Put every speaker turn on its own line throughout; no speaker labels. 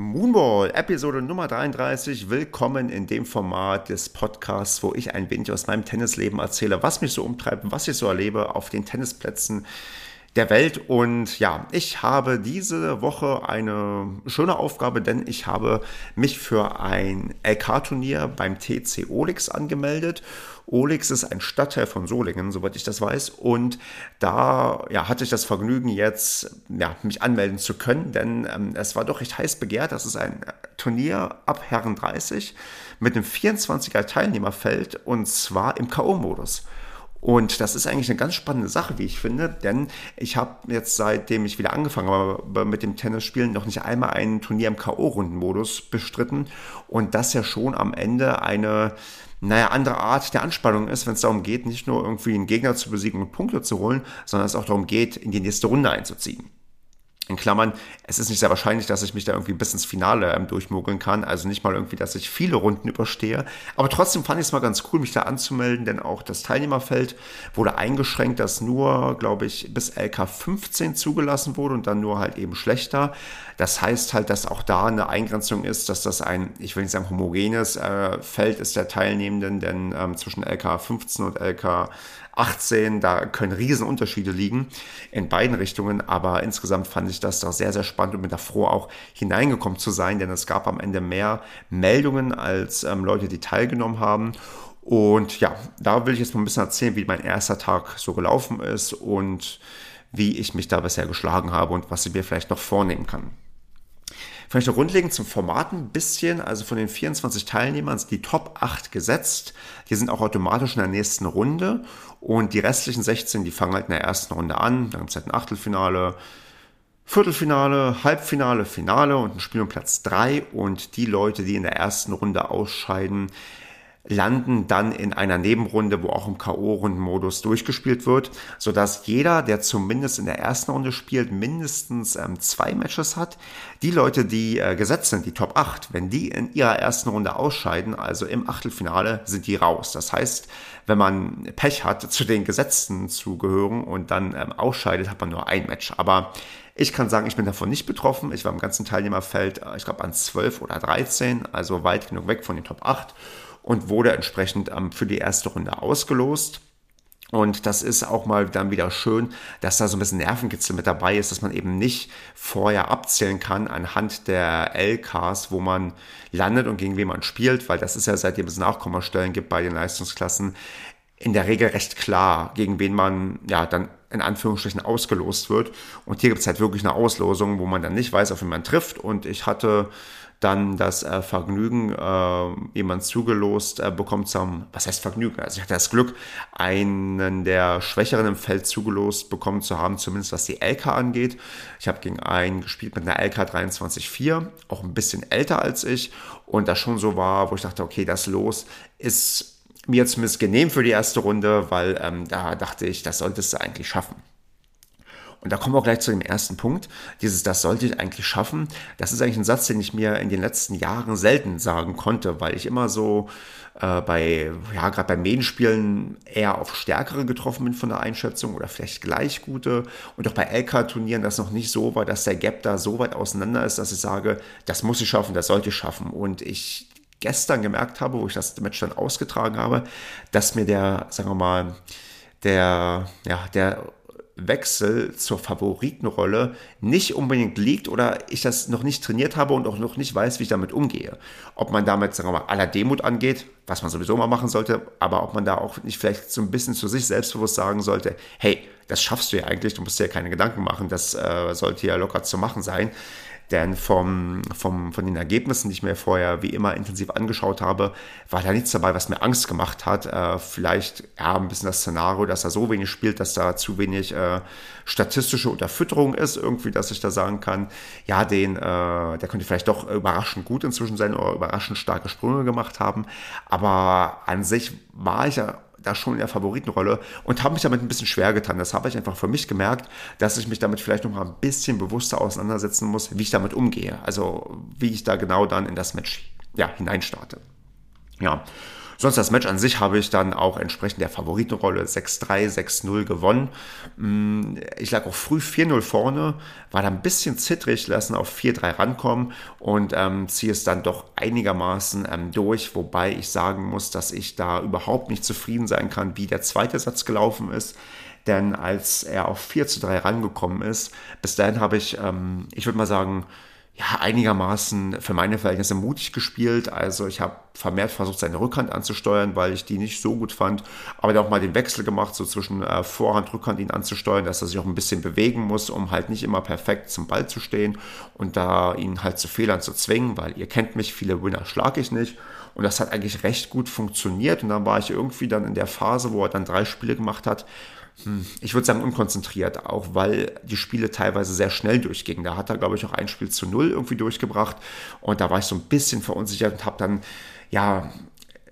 Moonball, Episode Nummer 33. Willkommen in dem Format des Podcasts, wo ich ein wenig aus meinem Tennisleben erzähle, was mich so umtreibt, was ich so erlebe auf den Tennisplätzen der Welt. Und ja, ich habe diese Woche eine schöne Aufgabe, denn ich habe mich für ein LK-Turnier beim TC Olix angemeldet Olix ist ein Stadtteil von Solingen, soweit ich das weiß. Und da ja, hatte ich das Vergnügen, jetzt ja, mich anmelden zu können, denn ähm, es war doch recht heiß begehrt. Das ist ein Turnier ab Herren 30 mit einem 24er Teilnehmerfeld und zwar im K.O.-Modus. Und das ist eigentlich eine ganz spannende Sache, wie ich finde, denn ich habe jetzt seitdem ich wieder angefangen habe mit dem Tennisspielen noch nicht einmal ein Turnier im K.O.-Rundenmodus bestritten und das ja schon am Ende eine naja, andere Art der Anspannung ist, wenn es darum geht, nicht nur irgendwie einen Gegner zu besiegen und Punkte zu holen, sondern es auch darum geht, in die nächste Runde einzuziehen in Klammern, es ist nicht sehr wahrscheinlich, dass ich mich da irgendwie bis ins Finale ähm, durchmogeln kann. Also nicht mal irgendwie, dass ich viele Runden überstehe. Aber trotzdem fand ich es mal ganz cool, mich da anzumelden, denn auch das Teilnehmerfeld wurde eingeschränkt, dass nur, glaube ich, bis LK 15 zugelassen wurde und dann nur halt eben schlechter. Das heißt halt, dass auch da eine Eingrenzung ist, dass das ein, ich will nicht sagen homogenes äh, Feld ist der Teilnehmenden, denn ähm, zwischen LK 15 und LK 18, da können Riesenunterschiede liegen in beiden Richtungen, aber insgesamt fand ich das doch sehr, sehr spannend und bin da froh, auch hineingekommen zu sein, denn es gab am Ende mehr Meldungen als ähm, Leute, die teilgenommen haben. Und ja, da will ich jetzt mal ein bisschen erzählen, wie mein erster Tag so gelaufen ist und wie ich mich da bisher geschlagen habe und was ich mir vielleicht noch vornehmen kann. Vielleicht noch grundlegend zum Format ein bisschen. Also von den 24 Teilnehmern sind die Top 8 gesetzt. Die sind auch automatisch in der nächsten Runde. Und die restlichen 16, die fangen halt in der ersten Runde an. Dann gibt es halt ein Achtelfinale, Viertelfinale, Halbfinale, Finale und ein Spiel um Platz 3. Und die Leute, die in der ersten Runde ausscheiden, landen dann in einer Nebenrunde, wo auch im K.O.-Rundenmodus durchgespielt wird, sodass jeder, der zumindest in der ersten Runde spielt, mindestens ähm, zwei Matches hat. Die Leute, die äh, gesetzt sind, die Top 8, wenn die in ihrer ersten Runde ausscheiden, also im Achtelfinale, sind die raus. Das heißt, wenn man Pech hat, zu den Gesetzten zu gehören und dann ähm, ausscheidet, hat man nur ein Match. Aber ich kann sagen, ich bin davon nicht betroffen. Ich war im ganzen Teilnehmerfeld, äh, ich glaube, an 12 oder 13, also weit genug weg von den Top 8 und wurde entsprechend ähm, für die erste Runde ausgelost. Und das ist auch mal dann wieder schön, dass da so ein bisschen Nervenkitzel mit dabei ist, dass man eben nicht vorher abzählen kann anhand der LKs, wo man landet und gegen wen man spielt, weil das ist ja seitdem es Nachkommastellen gibt bei den Leistungsklassen in der Regel recht klar, gegen wen man ja dann in Anführungsstrichen ausgelost wird. Und hier gibt es halt wirklich eine Auslosung, wo man dann nicht weiß, auf wen man trifft. Und ich hatte dann das äh, Vergnügen, äh, jemand zugelost äh, bekommt zum, was heißt Vergnügen? Also ich hatte das Glück, einen der Schwächeren im Feld zugelost bekommen zu haben, zumindest was die LK angeht. Ich habe gegen einen gespielt mit einer LK 23.4, auch ein bisschen älter als ich und das schon so war, wo ich dachte, okay, das Los ist mir zumindest genehm für die erste Runde, weil ähm, da dachte ich, das solltest du eigentlich schaffen. Und da kommen wir gleich zu dem ersten Punkt. Dieses, das sollte ich eigentlich schaffen. Das ist eigentlich ein Satz, den ich mir in den letzten Jahren selten sagen konnte, weil ich immer so äh, bei, ja, gerade bei Medienspielen eher auf Stärkere getroffen bin von der Einschätzung oder vielleicht gleich gute. Und auch bei LK-Turnieren das noch nicht so war, dass der Gap da so weit auseinander ist, dass ich sage, das muss ich schaffen, das sollte ich schaffen. Und ich gestern gemerkt habe, wo ich das Match dann ausgetragen habe, dass mir der, sagen wir mal, der, ja, der Wechsel zur Favoritenrolle nicht unbedingt liegt oder ich das noch nicht trainiert habe und auch noch nicht weiß, wie ich damit umgehe. Ob man damit, sagen wir mal, aller Demut angeht, was man sowieso mal machen sollte, aber ob man da auch nicht vielleicht so ein bisschen zu sich selbstbewusst sagen sollte, hey, das schaffst du ja eigentlich, du musst dir ja keine Gedanken machen, das äh, sollte ja locker zu machen sein. Denn vom, vom, von den Ergebnissen, die ich mir vorher wie immer intensiv angeschaut habe, war da nichts dabei, was mir Angst gemacht hat. Äh, vielleicht ja, ein bisschen das Szenario, dass er so wenig spielt, dass da zu wenig äh, statistische Unterfütterung ist, irgendwie, dass ich da sagen kann, ja, den, äh, der könnte vielleicht doch überraschend gut inzwischen sein oder überraschend starke Sprünge gemacht haben. Aber an sich war ich ja da schon in der Favoritenrolle und habe mich damit ein bisschen schwer getan. Das habe ich einfach für mich gemerkt, dass ich mich damit vielleicht noch ein bisschen bewusster auseinandersetzen muss, wie ich damit umgehe. Also wie ich da genau dann in das Match ja, hineinstarte. Ja, Sonst das Match an sich habe ich dann auch entsprechend der Favoritenrolle 6-3, 6-0 gewonnen. Mm, ich lag auch früh 4-0 vorne, war da ein bisschen zittrig, lassen auf 4-3 rankommen und ähm, ziehe es dann doch einigermaßen ähm, durch, wobei ich sagen muss, dass ich da überhaupt nicht zufrieden sein kann, wie der zweite Satz gelaufen ist. Denn als er auf 4 zu 3 rangekommen ist, bis dahin habe ich, ähm, ich würde mal sagen, ja, einigermaßen für meine Verhältnisse mutig gespielt. Also ich habe vermehrt versucht, seine Rückhand anzusteuern, weil ich die nicht so gut fand. Aber dann auch mal den Wechsel gemacht, so zwischen äh, Vorhand, Rückhand ihn anzusteuern, dass er sich auch ein bisschen bewegen muss, um halt nicht immer perfekt zum Ball zu stehen und da ihn halt zu Fehlern zu zwingen, weil ihr kennt mich, viele Winner schlage ich nicht. Und das hat eigentlich recht gut funktioniert. Und dann war ich irgendwie dann in der Phase, wo er dann drei Spiele gemacht hat, ich würde sagen unkonzentriert, auch weil die Spiele teilweise sehr schnell durchgingen. Da hat er, glaube ich, auch ein Spiel zu null irgendwie durchgebracht und da war ich so ein bisschen verunsichert und habe dann ja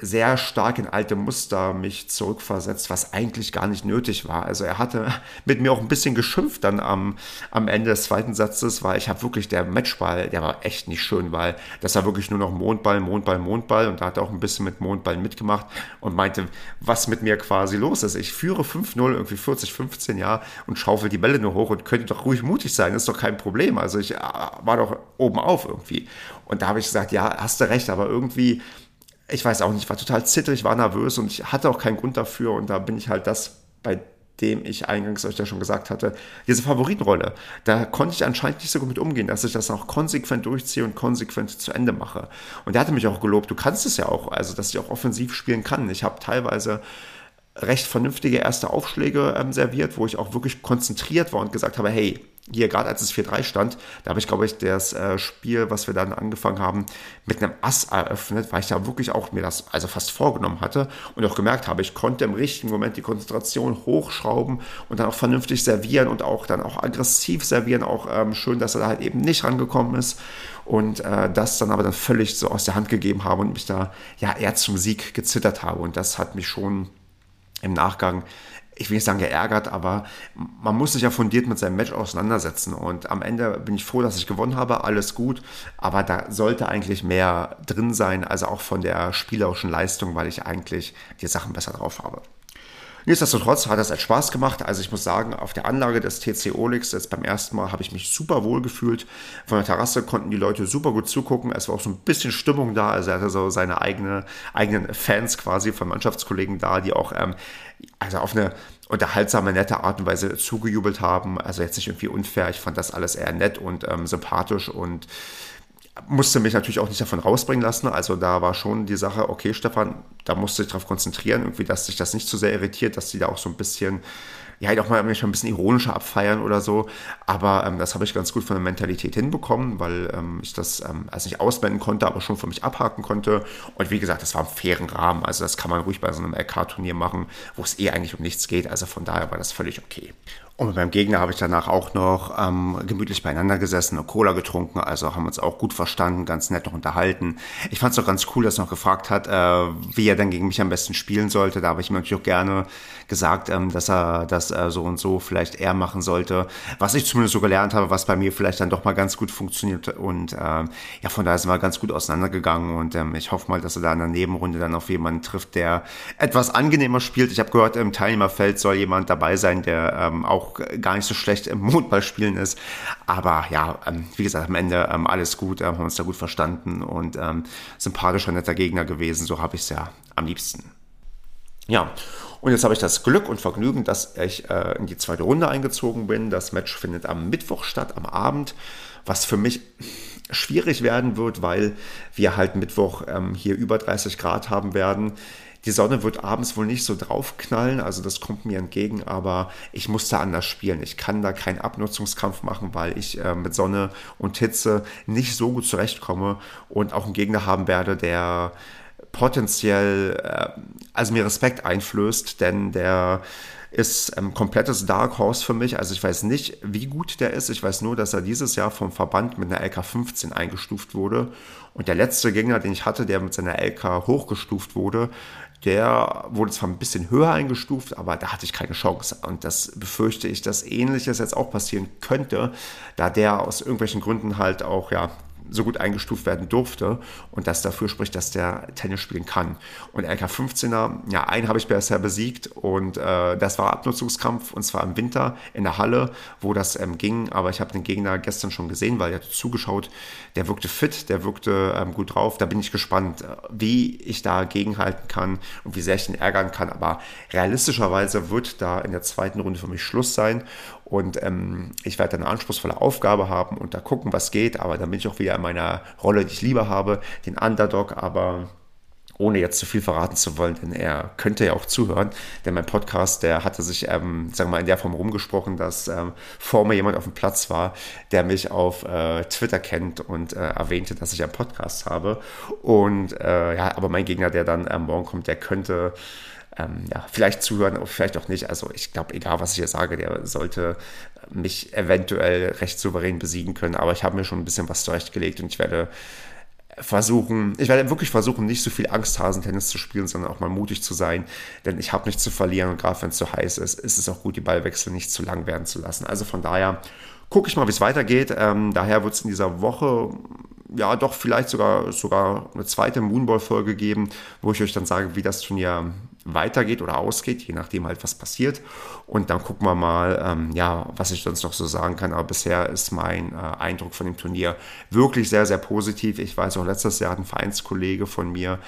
sehr stark in alte Muster mich zurückversetzt, was eigentlich gar nicht nötig war. Also er hatte mit mir auch ein bisschen geschimpft dann am, am Ende des zweiten Satzes, weil ich habe wirklich, der Matchball, der war echt nicht schön, weil das war wirklich nur noch Mondball, Mondball, Mondball und da hat er auch ein bisschen mit Mondball mitgemacht und meinte, was mit mir quasi los ist. Ich führe 5-0, irgendwie 40, 15 Jahre und schaufel die Bälle nur hoch und könnte doch ruhig mutig sein, ist doch kein Problem. Also ich äh, war doch oben auf irgendwie. Und da habe ich gesagt, ja, hast du recht, aber irgendwie ich weiß auch nicht, ich war total zittrig, war nervös und ich hatte auch keinen Grund dafür und da bin ich halt das, bei dem ich eingangs euch ja schon gesagt hatte, diese Favoritenrolle. Da konnte ich anscheinend nicht so gut mit umgehen, dass ich das auch konsequent durchziehe und konsequent zu Ende mache. Und er hatte mich auch gelobt, du kannst es ja auch, also dass ich auch offensiv spielen kann. Ich habe teilweise recht vernünftige erste Aufschläge ähm, serviert, wo ich auch wirklich konzentriert war und gesagt habe, hey, hier gerade als es 4-3 stand, da habe ich, glaube ich, das äh, Spiel, was wir dann angefangen haben, mit einem Ass eröffnet, weil ich da wirklich auch mir das also fast vorgenommen hatte und auch gemerkt habe, ich konnte im richtigen Moment die Konzentration hochschrauben und dann auch vernünftig servieren und auch dann auch aggressiv servieren. Auch ähm, schön, dass er da halt eben nicht rangekommen ist und äh, das dann aber dann völlig so aus der Hand gegeben habe und mich da ja eher zum Sieg gezittert habe. Und das hat mich schon im Nachgang ich will nicht sagen geärgert, aber man muss sich ja fundiert mit seinem Match auseinandersetzen. Und am Ende bin ich froh, dass ich gewonnen habe, alles gut. Aber da sollte eigentlich mehr drin sein, also auch von der spielerischen Leistung, weil ich eigentlich die Sachen besser drauf habe. Nichtsdestotrotz hat das als Spaß gemacht. Also ich muss sagen, auf der Anlage des TC Olix, jetzt beim ersten Mal, habe ich mich super wohl gefühlt. Von der Terrasse konnten die Leute super gut zugucken. Es war auch so ein bisschen Stimmung da. Also er hatte so seine eigene, eigenen Fans quasi von Mannschaftskollegen da, die auch ähm, also auf eine unterhaltsame, nette Art und Weise zugejubelt haben. Also jetzt nicht irgendwie unfair. Ich fand das alles eher nett und ähm, sympathisch und musste mich natürlich auch nicht davon rausbringen lassen. Also da war schon die Sache, okay, Stefan, da musst du dich darauf konzentrieren, irgendwie, dass sich das nicht zu sehr irritiert, dass die da auch so ein bisschen ja, halt auch mal ein bisschen ironischer abfeiern oder so. Aber ähm, das habe ich ganz gut von der Mentalität hinbekommen, weil ähm, ich das ähm, also nicht ausblenden konnte, aber schon für mich abhaken konnte. Und wie gesagt, das war im fairen Rahmen. Also das kann man ruhig bei so einem LK-Turnier machen, wo es eh eigentlich um nichts geht. Also von daher war das völlig okay. Und mit meinem Gegner habe ich danach auch noch ähm, gemütlich beieinander gesessen und Cola getrunken, also haben uns auch gut verstanden, ganz nett noch unterhalten. Ich fand es auch ganz cool, dass er noch gefragt hat, äh, wie er dann gegen mich am besten spielen sollte. Da habe ich ihm natürlich auch gerne gesagt, ähm, dass er das äh, so und so vielleicht eher machen sollte. Was ich zumindest so gelernt habe, was bei mir vielleicht dann doch mal ganz gut funktioniert. Und äh, ja, von daher sind wir ganz gut auseinandergegangen und ähm, ich hoffe mal, dass er da in der Nebenrunde dann auf jemanden trifft, der etwas angenehmer spielt. Ich habe gehört, im Teilnehmerfeld soll jemand dabei sein, der ähm, auch auch gar nicht so schlecht im Mondballspielen ist. Aber ja, ähm, wie gesagt, am Ende ähm, alles gut, ähm, haben uns da gut verstanden und ähm, sympathischer, netter Gegner gewesen. So habe ich es ja am liebsten. Ja, und jetzt habe ich das Glück und Vergnügen, dass ich äh, in die zweite Runde eingezogen bin. Das Match findet am Mittwoch statt, am Abend, was für mich schwierig werden wird, weil wir halt Mittwoch ähm, hier über 30 Grad haben werden. Die Sonne wird abends wohl nicht so draufknallen, also das kommt mir entgegen, aber ich muss da anders spielen. Ich kann da keinen Abnutzungskampf machen, weil ich äh, mit Sonne und Hitze nicht so gut zurechtkomme und auch einen Gegner haben werde, der potenziell, äh, also mir Respekt einflößt, denn der ist ein komplettes Dark Horse für mich. Also ich weiß nicht, wie gut der ist. Ich weiß nur, dass er dieses Jahr vom Verband mit einer LK15 eingestuft wurde. Und der letzte Gegner, den ich hatte, der mit seiner LK hochgestuft wurde, der wurde zwar ein bisschen höher eingestuft, aber da hatte ich keine Chance. Und das befürchte ich, dass ähnliches jetzt auch passieren könnte, da der aus irgendwelchen Gründen halt auch, ja, so gut eingestuft werden durfte und das dafür spricht, dass der Tennis spielen kann. Und LK15er, ja, einen habe ich bisher besiegt und äh, das war Abnutzungskampf und zwar im Winter in der Halle, wo das ähm, ging, aber ich habe den Gegner gestern schon gesehen, weil er zugeschaut, der wirkte fit, der wirkte ähm, gut drauf, da bin ich gespannt, äh, wie ich da gegenhalten kann und wie sehr ich ihn ärgern kann, aber realistischerweise wird da in der zweiten Runde für mich Schluss sein und ähm, ich werde eine anspruchsvolle Aufgabe haben und da gucken, was geht. Aber dann bin ich auch wieder in meiner Rolle, die ich lieber habe, den Underdog. Aber ohne jetzt zu viel verraten zu wollen, denn er könnte ja auch zuhören. Denn mein Podcast, der hatte sich, ähm, sagen wir mal, in der Form rumgesprochen, dass ähm, vor mir jemand auf dem Platz war, der mich auf äh, Twitter kennt und äh, erwähnte, dass ich einen Podcast habe. Und äh, ja, aber mein Gegner, der dann morgen kommt, der könnte ähm, ja, vielleicht zuhören, vielleicht auch nicht. Also ich glaube, egal was ich hier sage, der sollte mich eventuell recht souverän besiegen können. Aber ich habe mir schon ein bisschen was zurechtgelegt und ich werde versuchen, ich werde wirklich versuchen, nicht so viel Angsthasen-Tennis zu spielen, sondern auch mal mutig zu sein, denn ich habe nichts zu verlieren und gerade wenn es zu heiß ist, ist es auch gut, die Ballwechsel nicht zu lang werden zu lassen. Also von daher gucke ich mal, wie es weitergeht. Ähm, daher wird es in dieser Woche ja doch vielleicht sogar, sogar eine zweite Moonball-Folge geben, wo ich euch dann sage, wie das Turnier weitergeht oder ausgeht, je nachdem halt was passiert. Und dann gucken wir mal, ähm, ja, was ich sonst noch so sagen kann. Aber bisher ist mein äh, Eindruck von dem Turnier wirklich sehr, sehr positiv. Ich weiß auch, letztes Jahr hat ein Vereinskollege von mir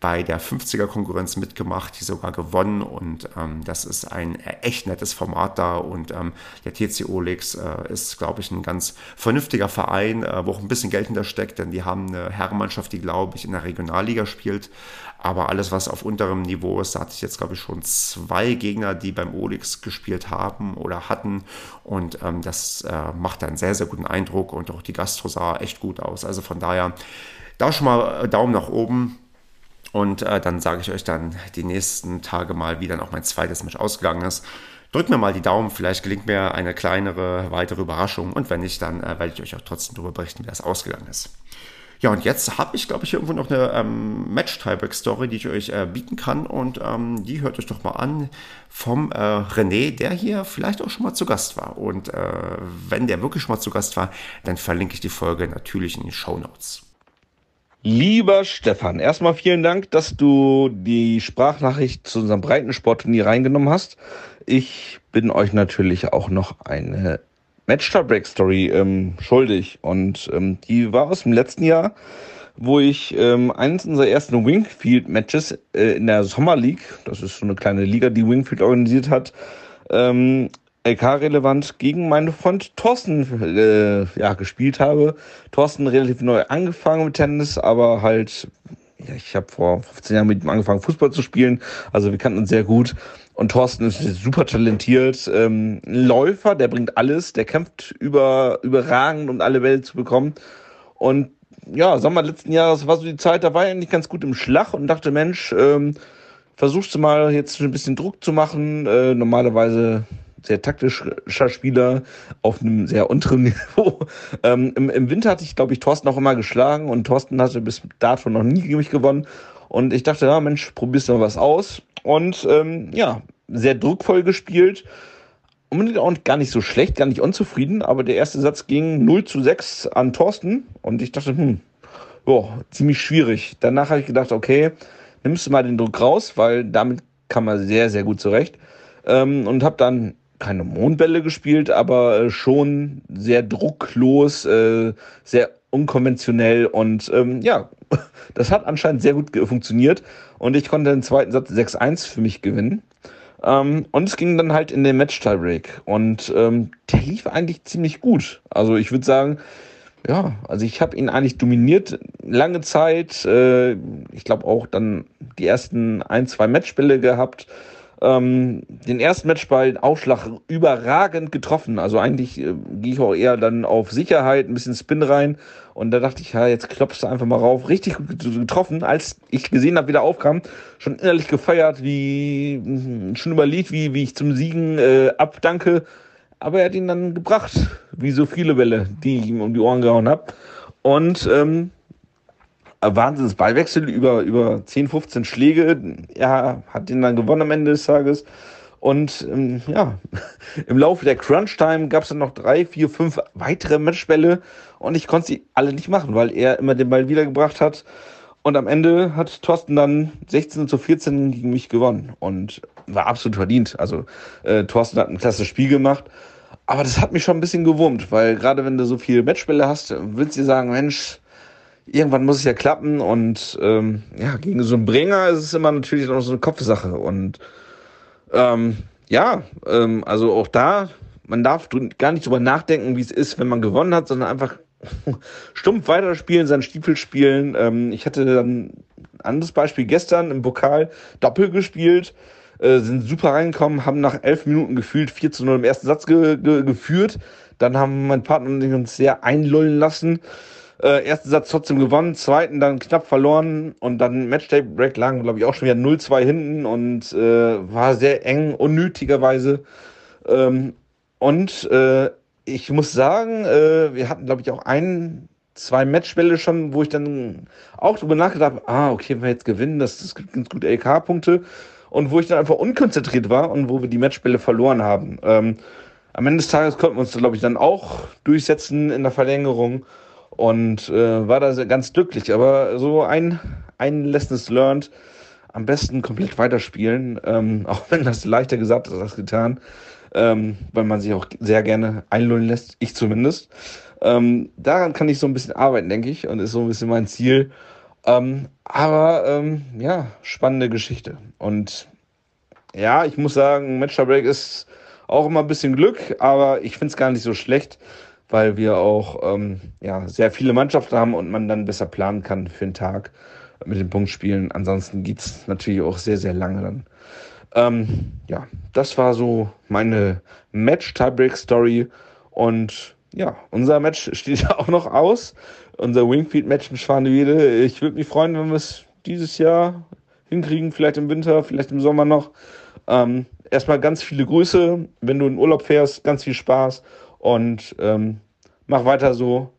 bei der 50er-Konkurrenz mitgemacht, die sogar gewonnen und ähm, das ist ein echt nettes Format da und ähm, der TC Olix äh, ist, glaube ich, ein ganz vernünftiger Verein, äh, wo auch ein bisschen Geld hintersteckt, denn die haben eine Herrenmannschaft, die, glaube ich, in der Regionalliga spielt, aber alles, was auf unterem Niveau ist, da hatte ich jetzt, glaube ich, schon zwei Gegner, die beim Olix gespielt haben oder hatten und ähm, das äh, macht einen sehr, sehr guten Eindruck und auch die Gastro sah echt gut aus, also von daher da schon mal äh, Daumen nach oben und äh, dann sage ich euch dann die nächsten Tage mal, wie dann auch mein zweites Match ausgegangen ist. Drückt mir mal die Daumen, vielleicht gelingt mir eine kleinere, weitere Überraschung. Und wenn nicht, dann äh, werde ich euch auch trotzdem darüber berichten, wie das ausgegangen ist. Ja, und jetzt habe ich, glaube ich, irgendwo noch eine ähm, Match-Tieback-Story, die ich euch äh, bieten kann. Und ähm, die hört euch doch mal an vom äh, René, der hier vielleicht auch schon mal zu Gast war. Und äh, wenn der wirklich schon mal zu Gast war, dann verlinke ich die Folge natürlich in den Show Notes.
Lieber Stefan, erstmal vielen Dank, dass du die Sprachnachricht zu unserem Breitensportturnier reingenommen hast. Ich bin euch natürlich auch noch eine Match-Break-Story ähm, schuldig und ähm, die war aus dem letzten Jahr, wo ich ähm, eines unserer ersten Wingfield-Matches äh, in der Sommer League, das ist so eine kleine Liga, die Wingfield organisiert hat, ähm, LK-relevant gegen meinen Freund Thorsten äh, ja, gespielt habe. Thorsten relativ neu angefangen mit Tennis, aber halt, ja, ich habe vor 15 Jahren mit ihm angefangen, Fußball zu spielen. Also wir kannten uns sehr gut. Und Thorsten ist super talentiert. Ähm, Läufer, der bringt alles, der kämpft über, überragend, um alle Welt zu bekommen. Und ja, Sommer letzten Jahres war so die Zeit, da war er eigentlich ganz gut im Schlag und dachte, Mensch, ähm, versuchst du mal jetzt ein bisschen Druck zu machen. Äh, normalerweise sehr taktischer Spieler auf einem sehr unteren Niveau. Ähm, im, Im Winter hatte ich, glaube ich, Thorsten auch immer geschlagen und Thorsten hatte bis dato noch nie gegen mich gewonnen. Und ich dachte, ja, Mensch, probierst du mal was aus. Und ähm, ja, sehr druckvoll gespielt. Unbedingt auch gar nicht so schlecht, gar nicht unzufrieden, aber der erste Satz ging 0 zu 6 an Thorsten und ich dachte, hm, boah, ziemlich schwierig. Danach habe ich gedacht, okay, nimmst du mal den Druck raus, weil damit kann man sehr, sehr gut zurecht. Ähm, und habe dann keine Mondbälle gespielt, aber äh, schon sehr drucklos, äh, sehr unkonventionell und ähm, ja, das hat anscheinend sehr gut funktioniert und ich konnte den zweiten Satz 6-1 für mich gewinnen. Ähm, und es ging dann halt in den Match-Tiebreak und ähm, der lief eigentlich ziemlich gut. Also ich würde sagen, ja, also ich habe ihn eigentlich dominiert lange Zeit. Äh, ich glaube auch dann die ersten ein, zwei Matchbälle gehabt ähm, den ersten Matchball Aufschlag überragend getroffen. Also eigentlich äh, gehe ich auch eher dann auf Sicherheit, ein bisschen Spin rein. Und da dachte ich, ja, jetzt klopfst du einfach mal rauf. Richtig gut getroffen, als ich gesehen habe, wie der aufkam. Schon innerlich gefeiert, wie hm, schon überlegt, wie, wie ich zum Siegen äh, abdanke. Aber er hat ihn dann gebracht, wie so viele Bälle, die ich ihm um die Ohren gehauen habe. Und ähm, Wahnsinns Ballwechsel über, über 10, 15 Schläge. Er hat ihn dann gewonnen am Ende des Tages. Und ähm, ja, im Laufe der Crunch-Time gab es dann noch drei, vier, fünf weitere Matchbälle und ich konnte sie alle nicht machen, weil er immer den Ball wiedergebracht hat. Und am Ende hat Thorsten dann 16 zu 14 gegen mich gewonnen und war absolut verdient. Also äh, Thorsten hat ein klasse Spiel gemacht. Aber das hat mich schon ein bisschen gewurmt, weil gerade wenn du so viele Matchbälle hast, willst du sagen, Mensch, irgendwann muss es ja klappen. Und ähm, ja, gegen so einen Bringer ist es immer natürlich noch so eine Kopfsache. Und ähm, ja, ähm, also auch da, man darf gar nicht drüber nachdenken, wie es ist, wenn man gewonnen hat, sondern einfach stumpf weiterspielen, seinen Stiefel spielen. Ähm, ich hatte dann ein anderes Beispiel gestern im Pokal Doppel gespielt, äh, sind super reingekommen, haben nach elf Minuten gefühlt 4 zu 0 im ersten Satz ge ge geführt. Dann haben mein Partner und ich uns sehr einlullen lassen. Äh, ersten Satz trotzdem gewonnen, zweiten dann knapp verloren und dann Matchday Break lagen, glaube ich, auch schon wieder 0-2 hinten und äh, war sehr eng, unnötigerweise. Ähm, und äh, ich muss sagen, äh, wir hatten, glaube ich, auch ein, zwei Matchbälle schon, wo ich dann auch drüber nachgedacht habe, ah, okay, wenn wir jetzt gewinnen, das, das gibt ganz gute LK-Punkte. Und wo ich dann einfach unkonzentriert war und wo wir die Matchbälle verloren haben. Ähm, am Ende des Tages konnten wir uns, glaube ich, dann auch durchsetzen in der Verlängerung und äh, war da ganz glücklich. Aber so ein, ein Lessons learned, am besten komplett weiterspielen, ähm, auch wenn das leichter gesagt ist als getan, ähm, weil man sich auch sehr gerne einlullen lässt, ich zumindest. Ähm, daran kann ich so ein bisschen arbeiten, denke ich, und ist so ein bisschen mein Ziel. Ähm, aber ähm, ja, spannende Geschichte. Und ja, ich muss sagen, Match Break ist auch immer ein bisschen Glück, aber ich finde es gar nicht so schlecht, weil wir auch ähm, ja, sehr viele Mannschaften haben und man dann besser planen kann für den Tag mit den Punktspielen. Ansonsten geht es natürlich auch sehr, sehr lange dann. Ähm, ja, das war so meine Match-Tiebreak-Story. Und ja, unser Match steht ja auch noch aus. Unser Wingfield-Match in Schwanewede. Ich würde mich freuen, wenn wir es dieses Jahr hinkriegen, vielleicht im Winter, vielleicht im Sommer noch. Ähm, erstmal ganz viele Grüße. Wenn du in Urlaub fährst, ganz viel Spaß und ähm, mach weiter so.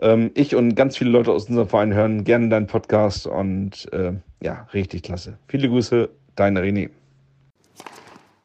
Ähm, ich und ganz viele Leute aus unserem Verein hören gerne deinen Podcast und äh, ja, richtig klasse. Viele Grüße, dein René.